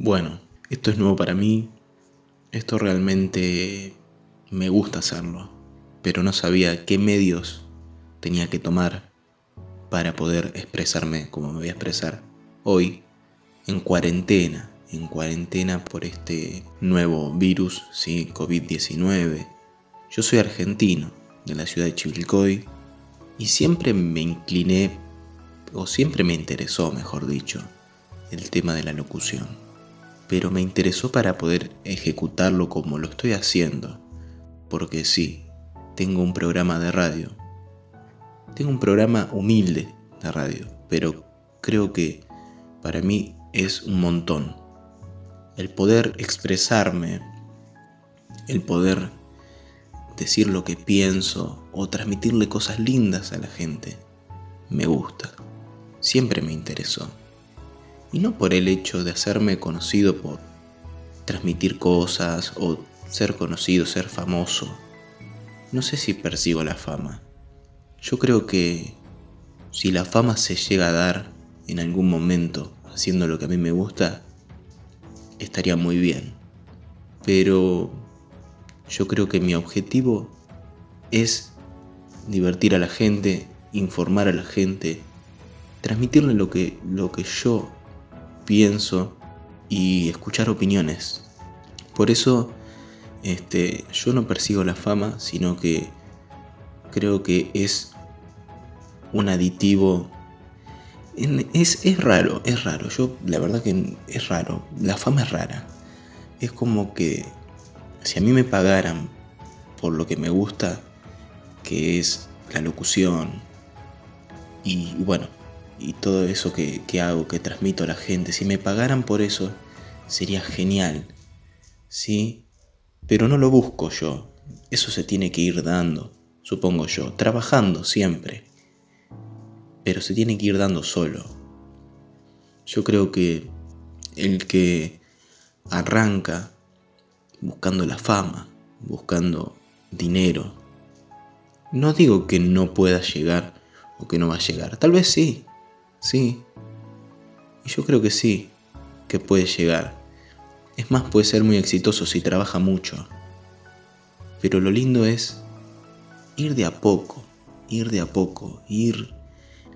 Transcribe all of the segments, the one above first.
Bueno, esto es nuevo para mí, esto realmente me gusta hacerlo, pero no sabía qué medios tenía que tomar para poder expresarme como me voy a expresar hoy en cuarentena, en cuarentena por este nuevo virus, ¿sí? COVID-19. Yo soy argentino, de la ciudad de Chivilcoy, y siempre me incliné, o siempre me interesó, mejor dicho, el tema de la locución. Pero me interesó para poder ejecutarlo como lo estoy haciendo, porque sí, tengo un programa de radio. Tengo un programa humilde de radio, pero creo que para mí es un montón. El poder expresarme, el poder decir lo que pienso o transmitirle cosas lindas a la gente, me gusta. Siempre me interesó. Y no por el hecho de hacerme conocido por transmitir cosas o ser conocido, ser famoso. No sé si persigo la fama. Yo creo que si la fama se llega a dar en algún momento haciendo lo que a mí me gusta, estaría muy bien. Pero yo creo que mi objetivo es divertir a la gente, informar a la gente, transmitirle lo que, lo que yo pienso y escuchar opiniones. Por eso este, yo no persigo la fama, sino que creo que es un aditivo. Es, es raro, es raro. Yo, la verdad que es raro. La fama es rara. Es como que si a mí me pagaran por lo que me gusta, que es la locución, y, bueno, y todo eso que, que, hago, que transmito a la gente, si me pagaran por eso, sería genial, ¿sí? Pero no lo busco yo, eso se tiene que ir dando, supongo yo, trabajando siempre, pero se tiene que ir dando solo. Yo creo que el que arranca buscando la fama, buscando dinero. No digo que no pueda llegar o que no va a llegar. Tal vez sí, sí. Y yo creo que sí, que puede llegar. Es más, puede ser muy exitoso si trabaja mucho. Pero lo lindo es ir de a poco, ir de a poco, ir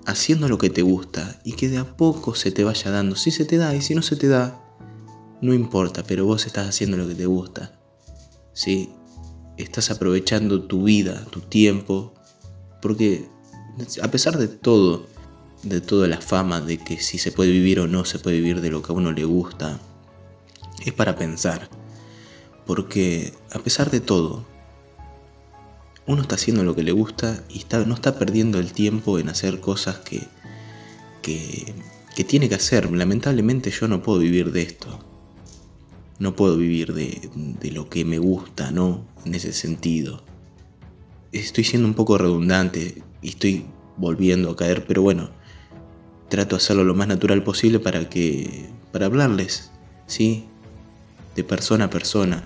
haciendo lo que te gusta y que de a poco se te vaya dando. Si se te da y si no se te da, no importa, pero vos estás haciendo lo que te gusta. ¿Sí? Estás aprovechando tu vida, tu tiempo, porque a pesar de todo, de toda la fama de que si se puede vivir o no se puede vivir de lo que a uno le gusta, es para pensar. Porque a pesar de todo, uno está haciendo lo que le gusta y está, no está perdiendo el tiempo en hacer cosas que, que, que tiene que hacer. Lamentablemente yo no puedo vivir de esto no puedo vivir de, lo que me gusta, ¿no? En ese sentido. Estoy siendo un poco redundante y estoy volviendo a caer, pero bueno, trato de hacerlo lo más natural posible para que. para hablarles, ¿sí? De persona a persona.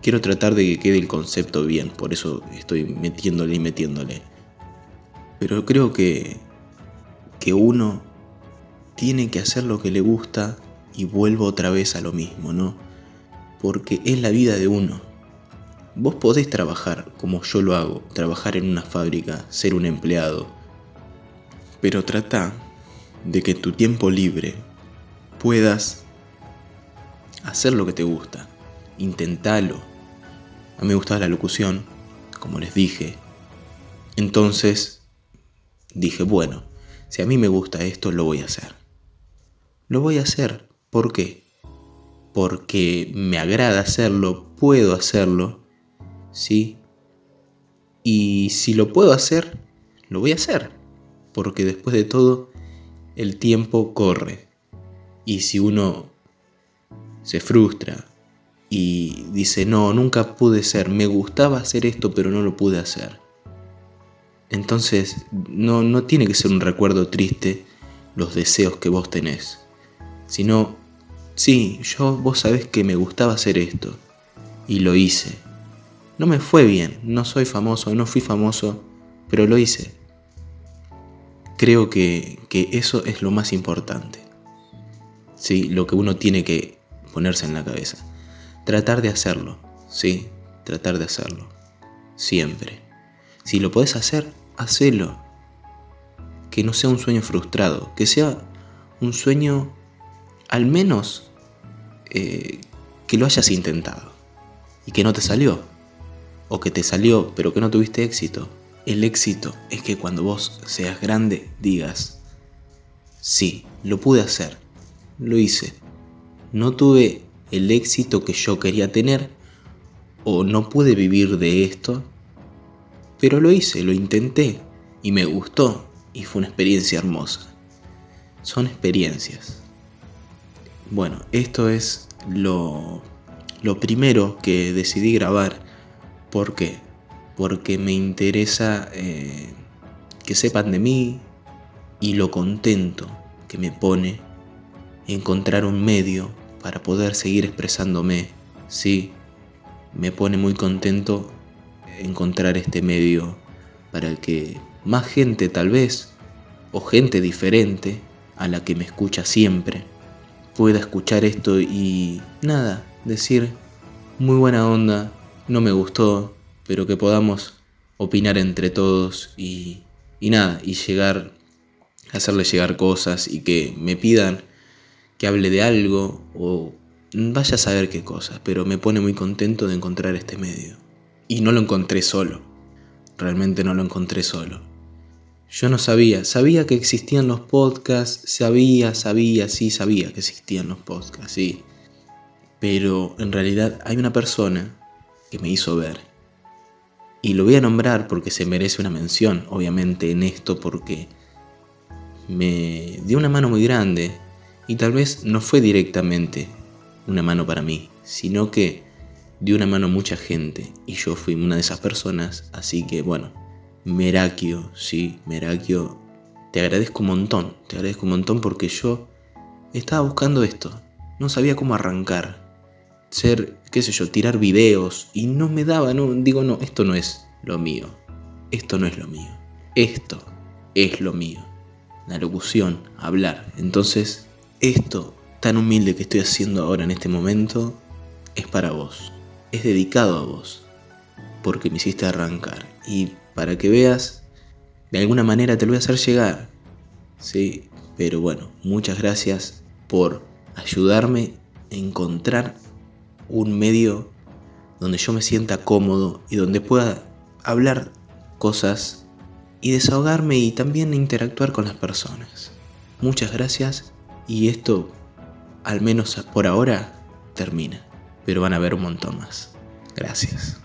Quiero tratar de que quede el concepto bien, por eso estoy metiéndole y metiéndole. Pero creo que. que uno tiene que hacer lo que le gusta y vuelvo otra vez a lo mismo, ¿no? porque es la vida de uno. Vos podés trabajar como yo lo hago, trabajar en una fábrica, ser un empleado, pero trata de que en tu tiempo libre puedas hacer lo que te gusta, intentalo. A mí me gustaba la locución, como les dije. Entonces dije, bueno, si a mí me gusta esto, lo voy a hacer. Lo voy a hacer. ¿Por qué? porque me agrada hacerlo, puedo hacerlo, ¿sí? Y si lo puedo hacer, lo voy a hacer, porque después de todo, el tiempo corre. Y si uno se frustra y dice, no, nunca pude ser, me gustaba hacer esto, pero no lo pude hacer. Entonces, no, no tiene que ser un recuerdo triste los deseos que vos tenés, sino Sí, yo vos sabés que me gustaba hacer esto. Y lo hice. No me fue bien, no soy famoso, no fui famoso, pero lo hice. Creo que, eso es lo más importante. Sí, lo que uno tiene que ponerse en la cabeza. Tratar de hacerlo, sí, tratar de hacerlo. Siempre. Si lo podés hacer, hacelo. Que no sea un sueño frustrado, que sea un sueño al menos eh, que lo hayas intentado y que no te salió. O que te salió pero que no tuviste éxito. El éxito es que cuando vos seas grande digas, sí, lo pude hacer, lo hice. No tuve el éxito que yo quería tener o no pude vivir de esto, pero lo hice, lo intenté y me gustó y fue una experiencia hermosa. Son experiencias. Bueno, esto es lo, lo primero que decidí grabar. ¿Por qué? Porque me interesa eh, que sepan de mí y lo contento que me pone encontrar un medio para poder seguir expresándome. Sí, me pone muy contento encontrar este medio para que más gente tal vez, o gente diferente a la que me escucha siempre, pueda escuchar esto y nada, decir, muy buena onda, no me gustó, pero que podamos opinar entre todos y, y nada, y llegar, hacerle llegar cosas y que me pidan que hable de algo o vaya a saber qué cosas, pero me pone muy contento de encontrar este medio. Y no lo encontré solo, realmente no lo encontré solo. Yo no sabía, sabía que existían los podcasts, sabía, sabía, sí, sabía que existían los podcasts, sí. Pero en realidad hay una persona que me hizo ver. Y lo voy a nombrar porque se merece una mención, obviamente, en esto, porque me dio una mano muy grande y tal vez no fue directamente una mano para mí, sino que dio una mano a mucha gente y yo fui una de esas personas, así que bueno, Merakio, sí, Merakio, te agradezco un montón, te agradezco un montón porque yo estaba buscando esto, no sabía cómo arrancar, ser, qué sé yo, tirar videos y no me daba, no, digo, no, esto no es lo mío, esto no es lo mío, esto es lo mío, la locución, hablar, entonces esto tan humilde que estoy haciendo ahora en este momento es para vos. Es dedicado a vos. Porque me hiciste arrancar. Y para que veas, de alguna manera te lo voy a hacer llegar. Sí, pero bueno, muchas gracias por ayudarme a encontrar un medio donde yo me sienta cómodo y donde pueda hablar cosas y desahogarme y también interactuar con las personas. Muchas gracias y esto, al menos por ahora, termina. Pero van a haber un montón más. Gracias.